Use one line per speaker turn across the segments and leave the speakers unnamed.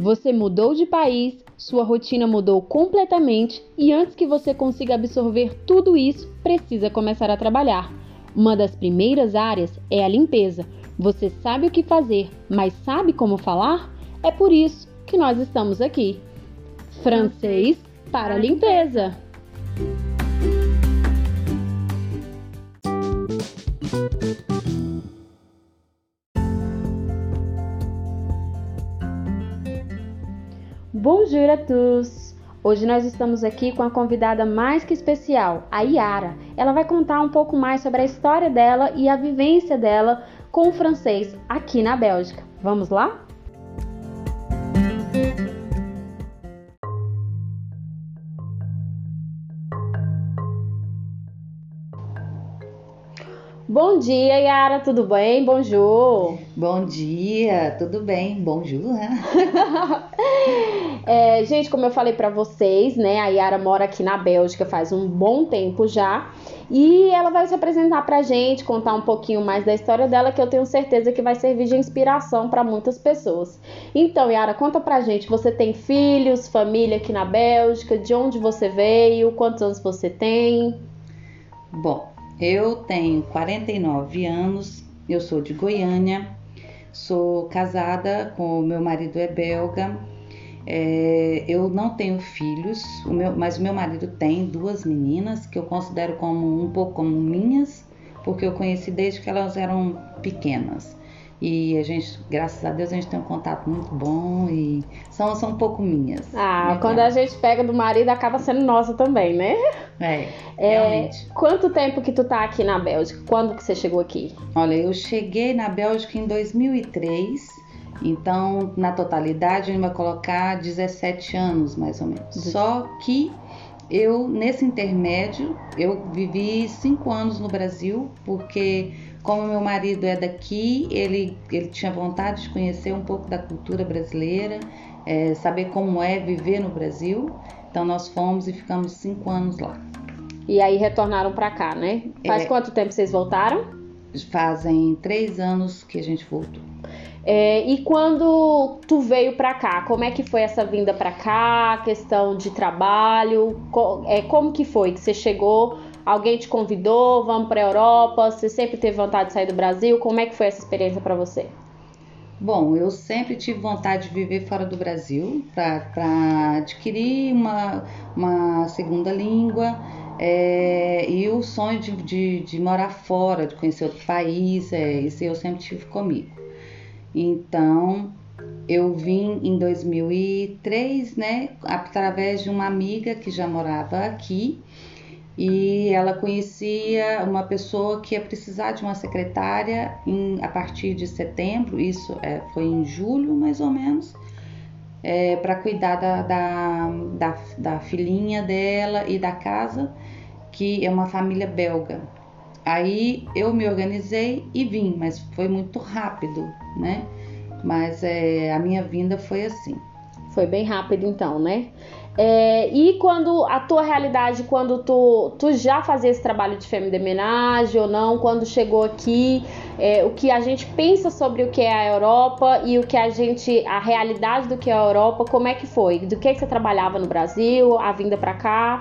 Você mudou de país, sua rotina mudou completamente e antes que você consiga absorver tudo isso, precisa começar a trabalhar. Uma das primeiras áreas é a limpeza. Você sabe o que fazer, mas sabe como falar? É por isso que nós estamos aqui. Francês para limpeza. Bonjour a tous! Hoje nós estamos aqui com a convidada mais que especial, a Yara. Ela vai contar um pouco mais sobre a história dela e a vivência dela com o francês aqui na Bélgica. Vamos lá? Bom dia, Yara, tudo bem? Bonjour.
Bom dia, tudo bem? Bonjour. Né?
é, gente, como eu falei para vocês, né, a Yara mora aqui na Bélgica faz um bom tempo já. E ela vai se apresentar pra gente, contar um pouquinho mais da história dela, que eu tenho certeza que vai servir de inspiração para muitas pessoas. Então, Yara, conta pra gente, você tem filhos, família aqui na Bélgica, de onde você veio, quantos anos você tem?
Bom, eu tenho 49 anos, eu sou de Goiânia, sou casada com o meu marido é belga. É, eu não tenho filhos, o meu, mas o meu marido tem duas meninas que eu considero como um pouco como minhas, porque eu conheci desde que elas eram pequenas. E a gente, graças a Deus, a gente tem um contato muito bom e são, são um pouco minhas.
Ah, quando a gente pega do marido, acaba sendo nossa também, né?
É, é, realmente.
Quanto tempo que tu tá aqui na Bélgica? Quando que você chegou aqui?
Olha, eu cheguei na Bélgica em 2003. Então, na totalidade, a gente vai colocar 17 anos, mais ou menos. Só que eu, nesse intermédio, eu vivi cinco anos no Brasil, porque como meu marido é daqui, ele, ele tinha vontade de conhecer um pouco da cultura brasileira, é, saber como é viver no Brasil. Então nós fomos e ficamos cinco anos lá.
E aí retornaram para cá, né? Faz é, quanto tempo vocês voltaram?
Fazem três anos que a gente voltou.
É, e quando tu veio para cá, como é que foi essa vinda para cá? Questão de trabalho? Co é, como que foi que você chegou? Alguém te convidou? Vamos para a Europa? Você sempre teve vontade de sair do Brasil? Como é que foi essa experiência para você?
Bom, eu sempre tive vontade de viver fora do Brasil para adquirir uma, uma segunda língua é, e o sonho de, de, de, morar fora, de conhecer outro país, é, isso eu sempre tive comigo. Então, eu vim em 2003, né, através de uma amiga que já morava aqui e ela conhecia uma pessoa que ia precisar de uma secretária em, a partir de setembro, isso é, foi em julho mais ou menos, é, para cuidar da, da, da, da filhinha dela e da casa, que é uma família belga. Aí eu me organizei e vim, mas foi muito rápido, né? Mas é, a minha vinda foi assim.
Foi bem rápido então, né? É, e quando a tua realidade, quando tu, tu já fazia esse trabalho de fêmea de homenagem ou não, quando chegou aqui, é, o que a gente pensa sobre o que é a Europa e o que a gente, a realidade do que é a Europa, como é que foi? Do que, que você trabalhava no Brasil, a vinda para cá?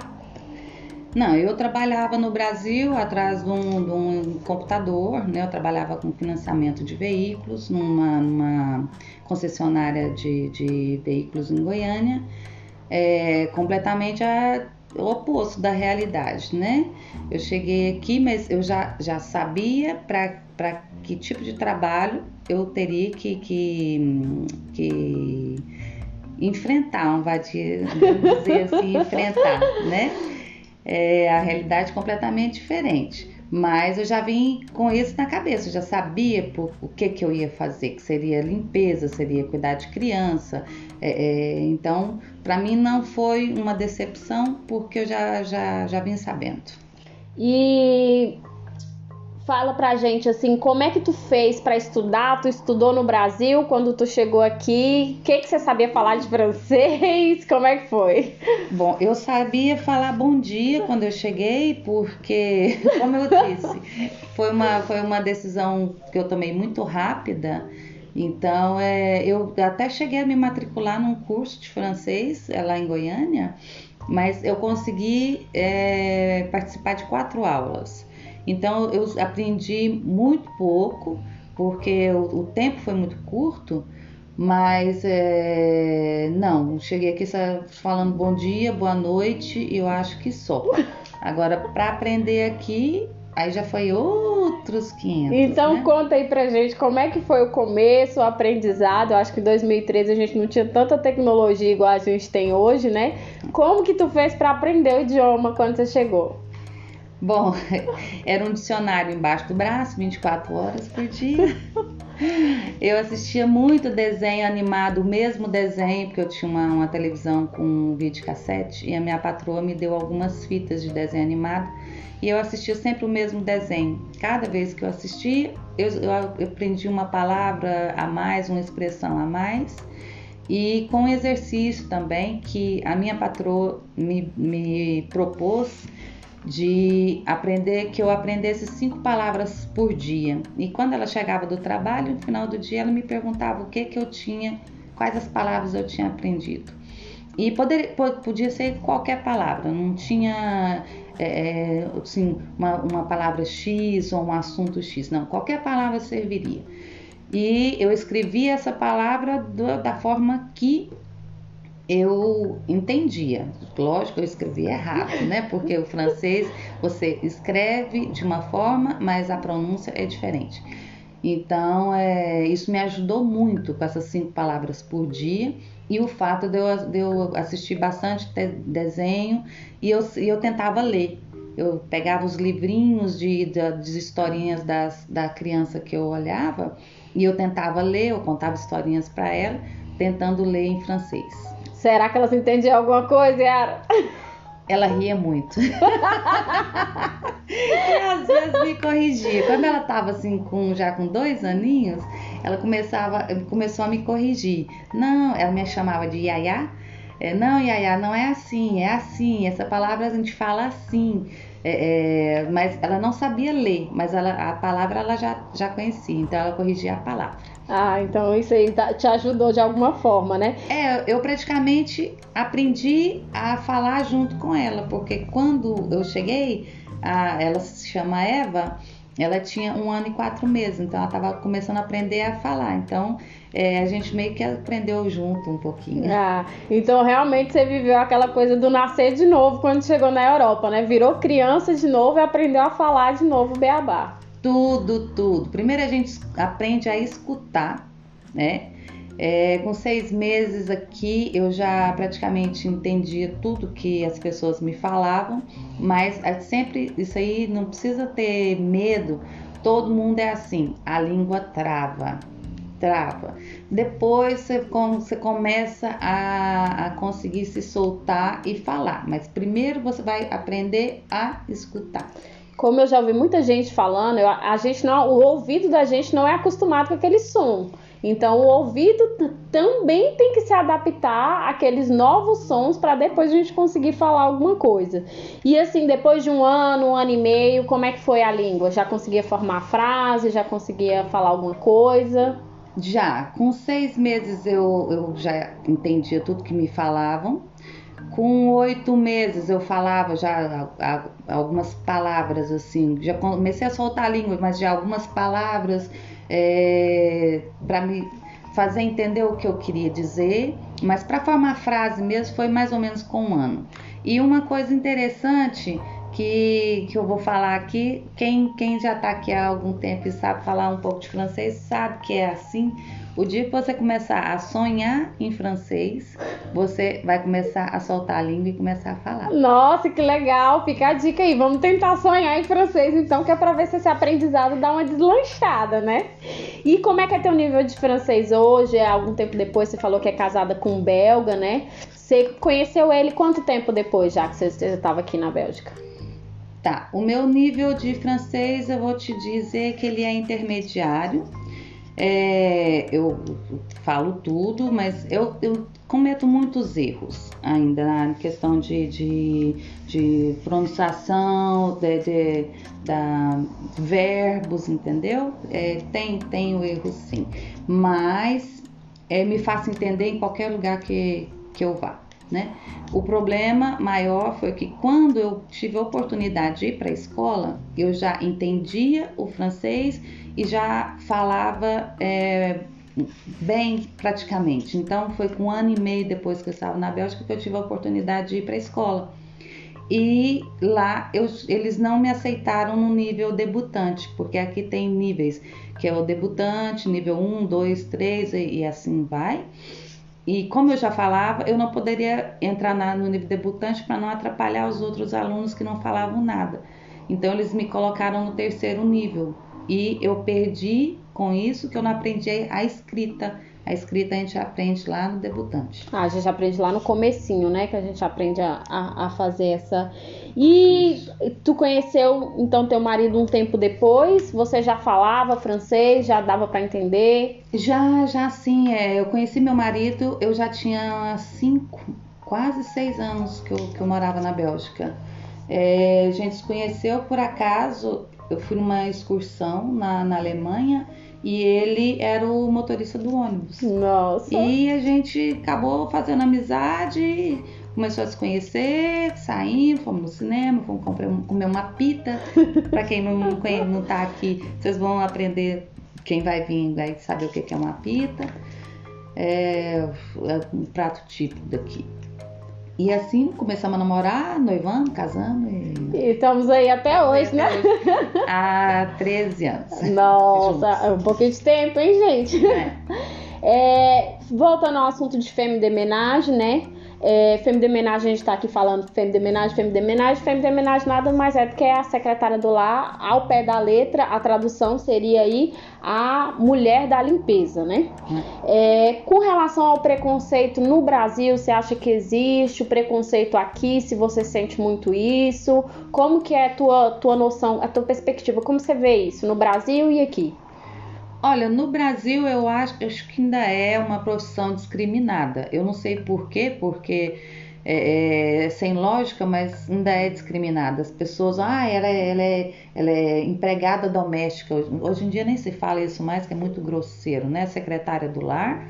Não, eu trabalhava no Brasil atrás de um, de um, computador, né? Eu trabalhava com financiamento de veículos numa, numa concessionária de, de veículos em Goiânia é completamente a, o oposto da realidade, né? Eu cheguei aqui, mas eu já, já sabia para que tipo de trabalho eu teria que, que, que enfrentar, vamos dizer assim, enfrentar, né? É a realidade completamente diferente. Mas eu já vim com isso na cabeça, eu já sabia por, o que, que eu ia fazer, que seria limpeza, seria cuidar de criança. É, é, então, para mim não foi uma decepção, porque eu já, já, já vim sabendo.
E fala pra gente assim, como é que tu fez para estudar? Tu estudou no Brasil quando tu chegou aqui? O que que você sabia falar de francês? Como é que foi?
Bom, eu sabia falar bom dia quando eu cheguei, porque, como eu disse, foi uma, foi uma decisão que eu tomei muito rápida. Então, é, eu até cheguei a me matricular num curso de francês é, lá em Goiânia, mas eu consegui é, participar de quatro aulas. Então, eu aprendi muito pouco, porque o, o tempo foi muito curto, mas é, não, cheguei aqui falando bom dia, boa noite, e eu acho que só. Agora, para aprender aqui, Aí já foi outros 500.
Então
né?
conta aí pra gente como é que foi o começo, o aprendizado. Eu acho que em 2013 a gente não tinha tanta tecnologia igual a gente tem hoje, né? Como que tu fez para aprender o idioma quando você chegou?
Bom, era um dicionário embaixo do braço, 24 horas por dia. Eu assistia muito desenho animado, o mesmo desenho, porque eu tinha uma, uma televisão com um videocassete e a minha patroa me deu algumas fitas de desenho animado e eu assistia sempre o mesmo desenho. Cada vez que eu assistia, eu, eu, eu aprendi uma palavra a mais, uma expressão a mais. E com exercício também que a minha patroa me, me propôs de aprender que eu aprendesse cinco palavras por dia. E quando ela chegava do trabalho, no final do dia, ela me perguntava o que que eu tinha, quais as palavras eu tinha aprendido. E poder, podia ser qualquer palavra, não tinha é, é, assim, uma, uma palavra X ou um assunto X, não, qualquer palavra serviria. E eu escrevi essa palavra do, da forma que eu entendia. Lógico, eu escrevi errado, né? Porque o francês você escreve de uma forma, mas a pronúncia é diferente. Então, é, isso me ajudou muito com essas cinco palavras por dia e o fato de eu, de eu assistir bastante desenho e eu, e eu tentava ler. Eu pegava os livrinhos de, de, de historinhas das, da criança que eu olhava e eu tentava ler, eu contava historinhas para ela, tentando ler em francês.
Será que elas entendiam alguma coisa, Yara?
Ela ria muito. e às vezes me corrigia. Quando ela estava assim, com, já com dois aninhos, ela começava, começou a me corrigir. Não, ela me chamava de Yaya. É, não, Yaya, não é assim, é assim. Essa palavra a gente fala assim. É, é, mas ela não sabia ler, mas ela, a palavra ela já, já conhecia, então ela corrigia a palavra.
Ah, então isso aí te ajudou de alguma forma, né?
É, eu praticamente aprendi a falar junto com ela, porque quando eu cheguei, a, ela se chama Eva, ela tinha um ano e quatro meses, então ela estava começando a aprender a falar. Então é, a gente meio que aprendeu junto um pouquinho.
Ah, então realmente você viveu aquela coisa do nascer de novo quando chegou na Europa, né? Virou criança de novo e aprendeu a falar de novo beabá.
Tudo, tudo. Primeiro a gente aprende a escutar, né? É, com seis meses aqui eu já praticamente entendia tudo que as pessoas me falavam, mas é sempre isso aí não precisa ter medo. Todo mundo é assim, a língua trava, trava. Depois você, você começa a, a conseguir se soltar e falar, mas primeiro você vai aprender a escutar
como eu já ouvi muita gente falando, a gente não, o ouvido da gente não é acostumado com aquele som. Então, o ouvido também tem que se adaptar àqueles novos sons para depois a gente conseguir falar alguma coisa. E assim, depois de um ano, um ano e meio, como é que foi a língua? Já conseguia formar frase? Já conseguia falar alguma coisa?
Já, com seis meses eu, eu já entendia tudo que me falavam. Com oito meses eu falava já algumas palavras assim, já comecei a soltar a língua, mas já algumas palavras é, para me fazer entender o que eu queria dizer, mas para formar frase mesmo foi mais ou menos com um ano. E uma coisa interessante que, que eu vou falar aqui, quem, quem já está aqui há algum tempo e sabe falar um pouco de francês sabe que é assim. O dia que você começar a sonhar em francês, você vai começar a soltar a língua e começar a falar.
Nossa, que legal! Fica a dica aí. Vamos tentar sonhar em francês, então, que é para ver se esse aprendizado dá uma deslanchada, né? E como é que é teu nível de francês hoje? É algum tempo depois você falou que é casada com um belga, né? Você conheceu ele quanto tempo depois, já que você estava aqui na Bélgica?
Tá, o meu nível de francês eu vou te dizer que ele é intermediário É, eu falo tudo, mas eu, eu, cometo muitos erros ainda na questão de, de, de pronunciação, de, de da, verbos, entendeu? É, tem, tem o erro sim, mas é, me faço entender em qualquer lugar que, que eu vá. Né? O problema maior foi que quando eu tive a oportunidade de ir para a escola, eu já entendia o francês e já falava é, bem praticamente. Então foi com um ano e meio depois que eu estava na Bélgica que eu tive a oportunidade de ir para a escola. E lá eu, eles não me aceitaram no nível debutante, porque aqui tem níveis, que é o debutante, nível 1, 2, 3 e, e assim vai. E como eu já falava, eu não poderia entrar na, no nível debutante para não atrapalhar os outros alunos que não falavam nada. Então eles me colocaram no terceiro nível e eu perdi com isso que eu não aprendi a escrita. A escrita a gente aprende lá no debutante.
Ah, a gente aprende lá no comecinho, né? Que a gente aprende a, a, a fazer essa. E tu conheceu então teu marido um tempo depois? Você já falava francês? Já dava para entender?
Já, já sim. É, eu conheci meu marido, eu já tinha cinco, quase seis anos que eu, que eu morava na Bélgica. É, a gente se conheceu por acaso. Eu fui numa excursão na, na Alemanha e ele era o motorista do ônibus.
Nossa!
E a gente acabou fazendo amizade, começou a se conhecer, saímos, fomos no cinema, fomos comprar, comer uma pita. Para quem não, não tá aqui, vocês vão aprender, quem vai vir vai saber o que é uma pita. É, é um prato típico daqui. E assim começamos a namorar, noivando, casando. E...
e estamos aí até hoje, né?
Há 13 anos.
Nossa, é um pouquinho de tempo, hein, gente? É. É, voltando ao assunto de fêmea de menage, né? É, Fêmea de Homenagem, a gente está aqui falando Fêmea de Homenagem, Fêmea de Homenagem. Fêmea de Homenagem nada mais é do que a secretária do lar, ao pé da letra, a tradução seria aí a mulher da limpeza, né? É, com relação ao preconceito no Brasil, você acha que existe o preconceito aqui? Se você sente muito isso? Como que é a tua, tua noção, a tua perspectiva? Como você vê isso no Brasil e aqui?
Olha, no Brasil eu acho, acho que ainda é uma profissão discriminada. Eu não sei por quê, porque é, é, sem lógica, mas ainda é discriminada. As pessoas, ah, ela, é, ela, é, ela é empregada doméstica. Hoje em dia nem se fala isso mais, que é muito grosseiro, né? Secretária do lar.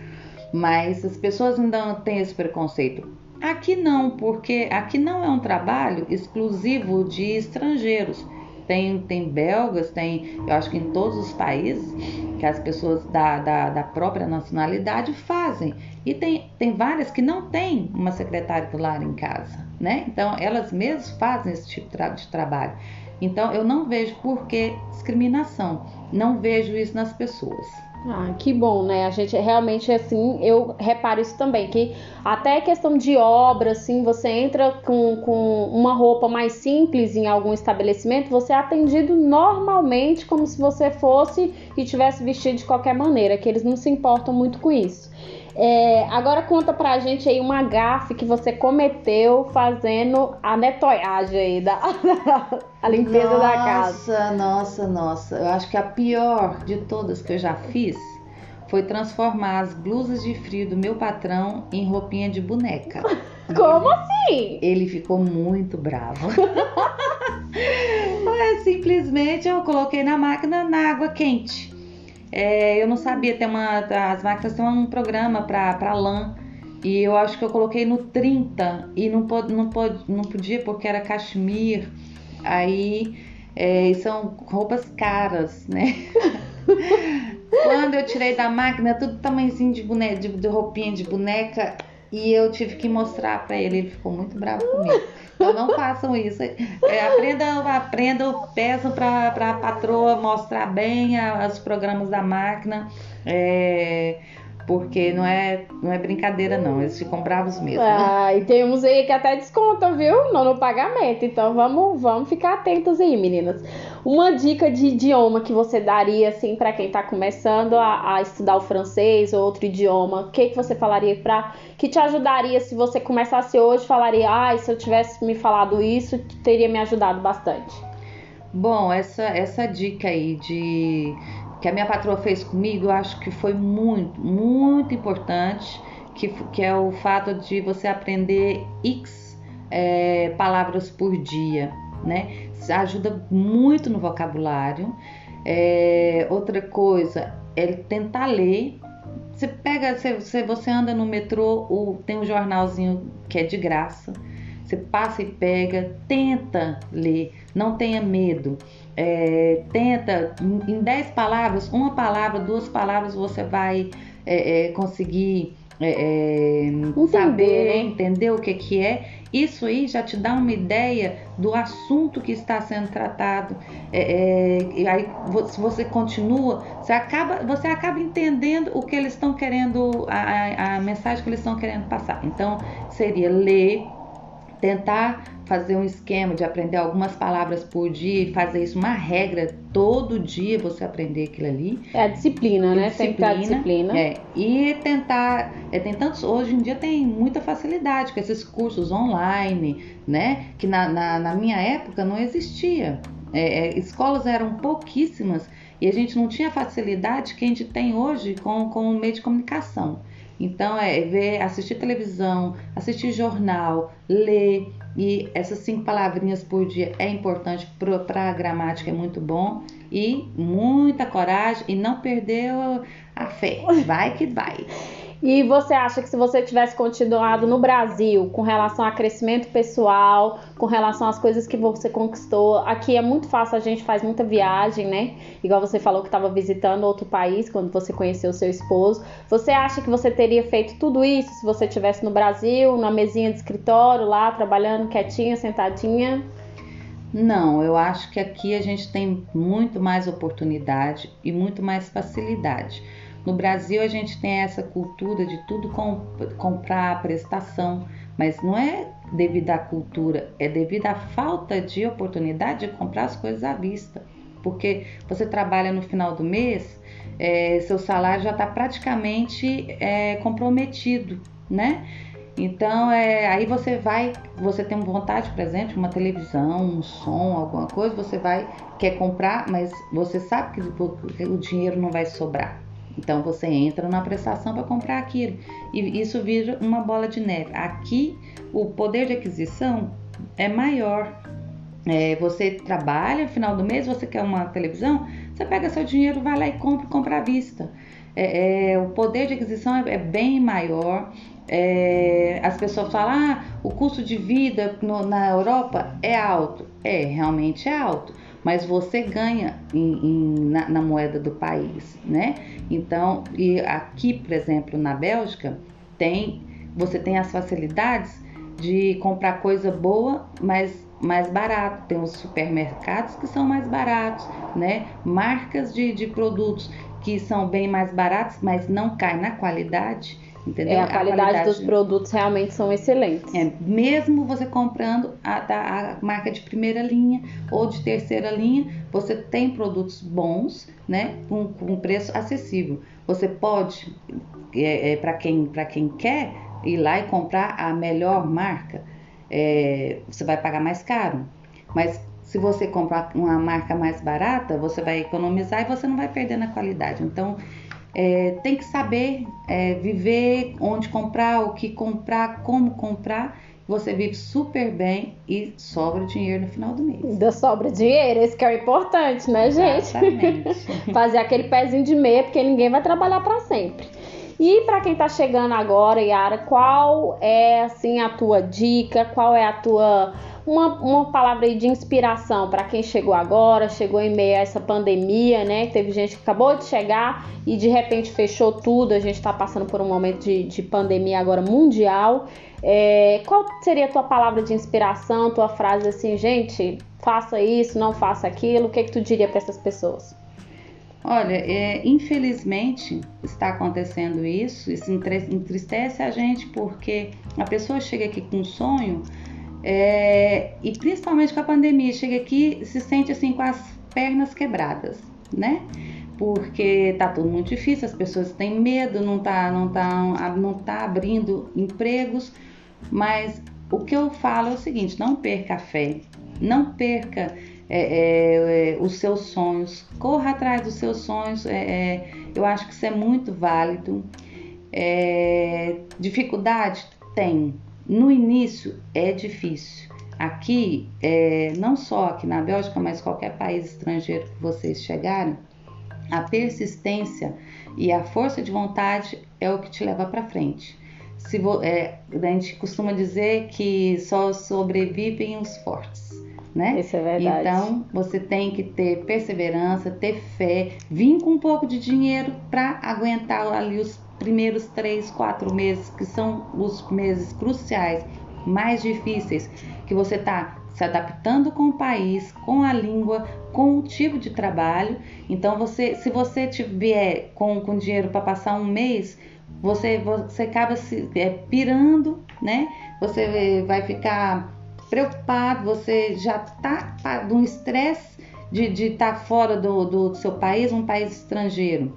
Mas as pessoas ainda têm esse preconceito. Aqui não, porque aqui não é um trabalho exclusivo de estrangeiros. Tem, tem belgas, tem, eu acho que em todos os países que as pessoas da, da, da própria nacionalidade fazem. E tem, tem várias que não têm uma secretária do lar em casa, né? Então elas mesmas fazem esse tipo de trabalho. Então eu não vejo por que discriminação, não vejo isso nas pessoas.
Ah, que bom, né? A gente realmente assim, eu reparo isso também, que até questão de obra, assim, você entra com, com uma roupa mais simples em algum estabelecimento, você é atendido normalmente como se você fosse e tivesse vestido de qualquer maneira, que eles não se importam muito com isso. É, agora conta pra gente aí uma gafe que você cometeu fazendo a netoiagem aí, da, a limpeza
nossa,
da casa.
Nossa, nossa, nossa. Eu acho que a pior de todas que eu já fiz foi transformar as blusas de frio do meu patrão em roupinha de boneca.
Como assim?
Ele ficou muito bravo. é, simplesmente eu coloquei na máquina na água quente. É, eu não sabia, tem uma, as máquinas têm um programa para lã. E eu acho que eu coloquei no 30 e não, pod, não, pod, não podia porque era cachemir. Aí é, são roupas caras, né? Quando eu tirei da máquina, tudo tamanhozinho de, boneca, de, de roupinha de boneca, e eu tive que mostrar para ele, ele ficou muito bravo comigo. Então não façam isso. É, aprendam, aprendam, peçam para patroa mostrar bem a, os programas da máquina. É, porque não é, não é brincadeira, não. Eles ficam bravos mesmo.
Ah, e tem uns aí que até descontam, viu? Não no pagamento. Então vamos, vamos ficar atentos aí, meninas. Uma dica de idioma que você daria, assim, para quem tá começando a, a, estudar o francês ou outro idioma, o que, que você falaria para que te ajudaria se você começasse hoje? Falaria, ah, se eu tivesse me falado isso, teria me ajudado bastante.
Bom, essa, essa dica aí de que a minha patroa fez comigo, eu acho que foi muito, muito importante, que, que é o fato de você aprender X é, palavras por dia, né? Isso ajuda muito no vocabulário. É, outra coisa é tentar ler. Você pega, você, você anda no metrô, ou tem um jornalzinho que é de graça. Você passa e pega, tenta ler, não tenha medo. É, tenta, em 10 palavras, uma palavra, duas palavras, você vai é, é, conseguir é, é, saber, né? entender o que, que é. Isso aí já te dá uma ideia do assunto que está sendo tratado. É, e aí, se você continua, você acaba, você acaba entendendo o que eles estão querendo, a, a mensagem que eles estão querendo passar. Então, seria ler, tentar fazer um esquema de aprender algumas palavras por dia e fazer isso uma regra todo dia você aprender aquilo ali.
É a disciplina, né? Disciplina, Sempre a disciplina.
É, e tentar, é, tem tantos, hoje em dia tem muita facilidade com esses cursos online, né? Que na, na, na minha época não existia. É, é, escolas eram pouquíssimas e a gente não tinha a facilidade que a gente tem hoje com, com o meio de comunicação. Então é ver, assistir televisão, assistir jornal, ler e essas cinco palavrinhas por dia é importante para a gramática, é muito bom e muita coragem e não perder a fé. Vai que vai.
E você acha que se você tivesse continuado no Brasil com relação a crescimento pessoal, com relação às coisas que você conquistou, aqui é muito fácil, a gente faz muita viagem, né? Igual você falou que estava visitando outro país quando você conheceu seu esposo. Você acha que você teria feito tudo isso se você estivesse no Brasil, na mesinha de escritório, lá trabalhando quietinha, sentadinha?
Não, eu acho que aqui a gente tem muito mais oportunidade e muito mais facilidade. No Brasil a gente tem essa cultura de tudo comprar prestação, mas não é devido à cultura, é devido à falta de oportunidade de comprar as coisas à vista. Porque você trabalha no final do mês, é, seu salário já está praticamente é, comprometido, né? Então, é, aí você vai, você tem vontade presente, uma televisão, um som, alguma coisa, você vai, quer comprar, mas você sabe que o dinheiro não vai sobrar. Então você entra na prestação para comprar aquilo e isso vira uma bola de neve. Aqui o poder de aquisição é maior. É, você trabalha, no final do mês você quer uma televisão, você pega seu dinheiro, vai lá e compra, compra à vista. É, é, o poder de aquisição é, é bem maior. É, as pessoas falam, ah, o custo de vida no, na Europa é alto. É, realmente é alto mas você ganha em, em, na, na, moeda do país, né? Então, e aqui, por exemplo, na Bélgica, tem você tem as facilidades de comprar coisa boa, mas mais barato. Tem os supermercados que são mais baratos, né? Marcas de, de produtos que são bem mais baratos, mas não caem na qualidade. Entendeu?
É, a, qualidade, a qualidade dos produtos realmente são excelentes.
É, mesmo você comprando a, a, marca de primeira linha ou de terceira linha, você tem produtos bons, né, com, com preço acessível. Você pode, é, é para quem, quem quer, ir lá e comprar a melhor marca, é, você vai pagar mais caro. Mas se você comprar uma marca mais barata, você vai economizar e você não vai perder na qualidade. Então, é, tem que saber é, viver, onde comprar, o que comprar, como comprar. Você vive super bem e sobra dinheiro no final do mês.
Ainda sobra dinheiro, esse que é o importante, né, gente? Fazer aquele pezinho de meia, porque ninguém vai trabalhar para sempre. E para quem está chegando agora, Yara, qual é assim a tua dica? Qual é a tua uma, uma palavra de inspiração para quem chegou agora, chegou em meio a essa pandemia, né? Teve gente que acabou de chegar e de repente fechou tudo. A gente está passando por um momento de, de pandemia agora mundial. É, qual seria a tua palavra de inspiração, tua frase assim, gente, faça isso, não faça aquilo? O que, que tu diria para essas pessoas?
Olha, é, infelizmente está acontecendo isso, isso entristece a gente porque a pessoa chega aqui com um sonho, é, e principalmente com a pandemia, chega aqui se sente assim com as pernas quebradas, né? Porque tá tudo muito difícil, as pessoas têm medo, não tá, não tá, não tá abrindo empregos, mas o que eu falo é o seguinte: não perca a fé, não perca é, é, é, os seus sonhos, corra atrás dos seus sonhos. É, é, eu acho que isso é muito válido. dificuldade tem. No início é difícil. Aqui, não só aqui na Bélgica, mas qualquer país estrangeiro que vocês chegarem, a persistência e a força de vontade é o que te leva para frente. Se vo, é, a gente costuma dizer que só sobrevivem os fortes. Né?
Isso é verdade.
Então você tem que ter perseverança, ter fé, vir com um pouco de dinheiro para aguentar ali os primeiros três, quatro meses, que são os meses cruciais, mais difíceis, que você está se adaptando com o país, com a língua, com o tipo de trabalho. Então, você, se você tiver com, com dinheiro para passar um mês, você, você acaba se é, pirando, né? Você vai ficar preocupado, você já está tá, num estresse de estar tá fora do, do seu país, um país estrangeiro.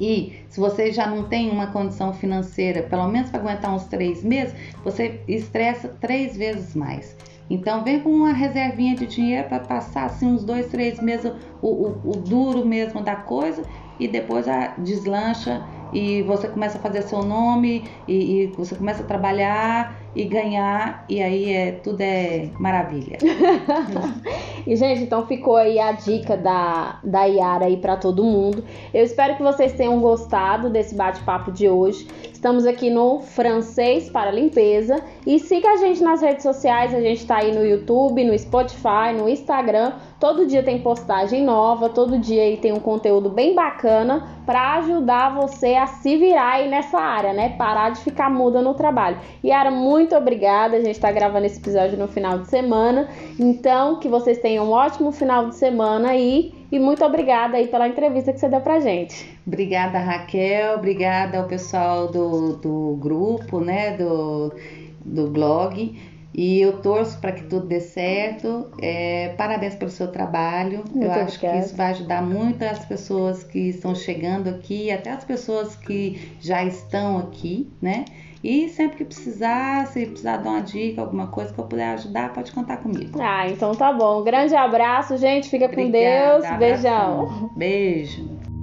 E se você já não tem uma condição financeira, pelo menos para aguentar uns três meses, você estressa três vezes mais. Então vem com uma reservinha de dinheiro para passar assim uns dois, três meses o, o, o duro mesmo da coisa e depois a deslancha e você começa a fazer seu nome e, e, você começa a trabalhar e ganhar e aí é tudo é maravilha.
e gente, então ficou aí a dica da da Yara aí para todo mundo. Eu espero que vocês tenham gostado desse bate-papo de hoje. Estamos aqui no Francês para Limpeza e siga a gente nas redes sociais, a gente está aí no YouTube, no Spotify, no Instagram. Todo dia tem postagem nova, todo dia aí tem um conteúdo bem bacana para ajudar você a se virar aí nessa área, né? Parar de ficar muda no trabalho. Yara, muito obrigada. A gente está gravando esse episódio no final de semana. Então, que vocês tenham um ótimo final de semana aí. E muito obrigada aí pela entrevista que você deu pra gente.
Obrigada, Raquel. Obrigada ao pessoal do, do grupo, né? Do, do blog. E eu torço para que tudo dê certo. É, parabéns pelo seu trabalho. Muito eu acho obrigada. que isso vai ajudar muito as pessoas que estão chegando aqui, até as pessoas que já estão aqui, né? E sempre que precisar, se precisar dar uma dica, alguma coisa que eu puder ajudar, pode contar comigo.
Ah, então tá bom. Um grande abraço, gente. Fica Obrigada, com Deus. Beijão.
Beijo.